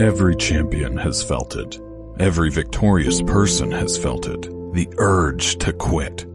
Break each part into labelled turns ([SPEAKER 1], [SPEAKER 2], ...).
[SPEAKER 1] Every champion has felt it. Every victorious person has felt it. The urge to quit.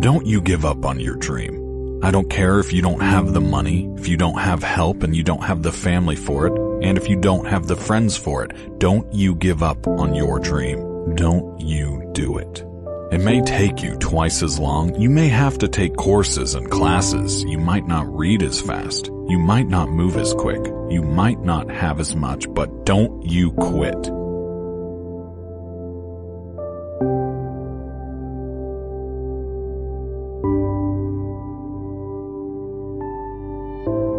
[SPEAKER 1] Don't you give up on your dream. I don't care if you don't have the money, if you don't have help and you don't have the family for it, and if you don't have the friends for it. Don't you give up on your dream. Don't you do it. It may take you twice as long. You may have to take courses and classes. You might not read as fast. You might not move as quick. You might not have as much, but don't you quit.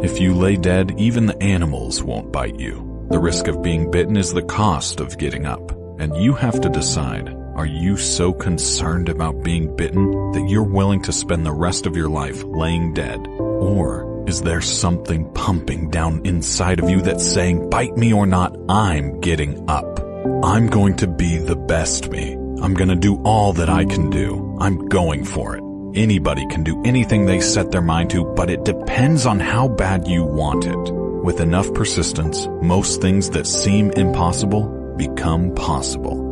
[SPEAKER 1] If you lay dead, even the animals won't bite you. The risk of being bitten is the cost of getting up, and you have to decide are you so concerned about being bitten that you're willing to spend the rest of your life laying dead? Or is there something pumping down inside of you that's saying, bite me or not, I'm getting up. I'm going to be the best me. I'm going to do all that I can do. I'm going for it. Anybody can do anything they set their mind to, but it depends on how bad you want it. With enough persistence, most things that seem impossible become possible.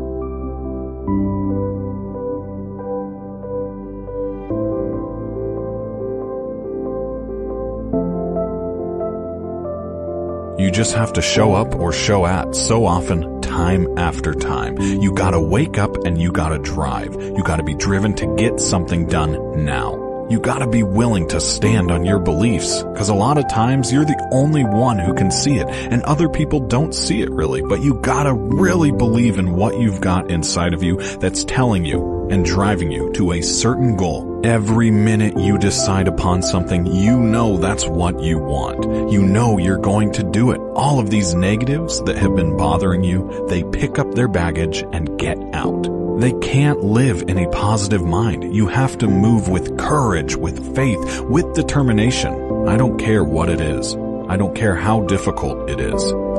[SPEAKER 1] Just have to show up or show at so often, time after time. You gotta wake up and you gotta drive. You gotta be driven to get something done now. You gotta be willing to stand on your beliefs, cause a lot of times you're the only one who can see it, and other people don't see it really, but you gotta really believe in what you've got inside of you that's telling you and driving you to a certain goal Every minute you decide upon something, you know that's what you want. You know you're going to do it. All of these negatives that have been bothering you, they pick up their baggage and get out. They can't live in a positive mind. You have to move with courage, with faith, with determination. I don't care what it is. I don't care how difficult it is.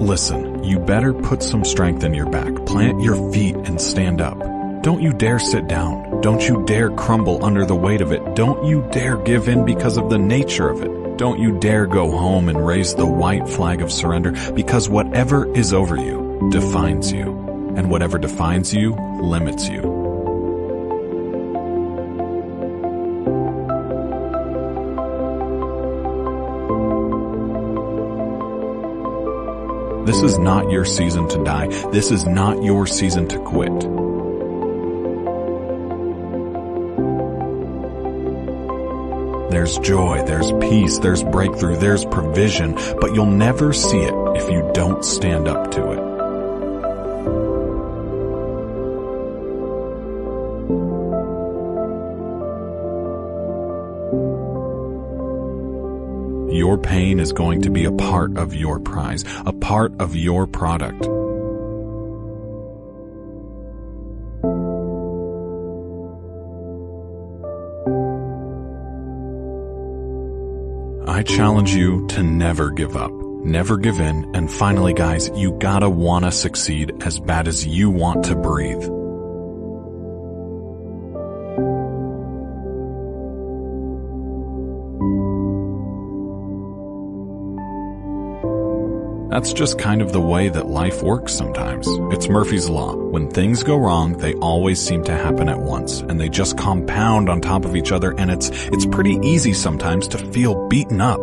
[SPEAKER 1] Listen, you better put some strength in your back, plant your feet and stand up. Don't you dare sit down. Don't you dare crumble under the weight of it. Don't you dare give in because of the nature of it. Don't you dare go home and raise the white flag of surrender because whatever is over you defines you. And whatever defines you limits you. This is not your season to die. This is not your season to quit. There's joy, there's peace, there's breakthrough, there's provision, but you'll never see it if you don't stand up to it. Your pain is going to be a part of your prize, a part of your product. I challenge you to never give up, never give in, and finally guys, you gotta wanna succeed as bad as you want to breathe. That's just kind of the way that life works sometimes. It's Murphy's Law. When things go wrong, they always seem to happen at once, and they just compound on top of each other, and it's, it's pretty easy sometimes to feel beaten up.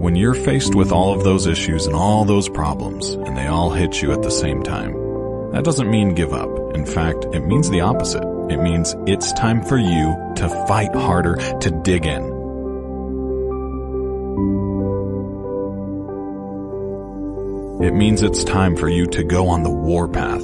[SPEAKER 1] When you're faced with all of those issues and all those problems, and they all hit you at the same time, that doesn't mean give up. In fact, it means the opposite. It means it's time for you to fight harder, to dig in. It means it's time for you to go on the warpath,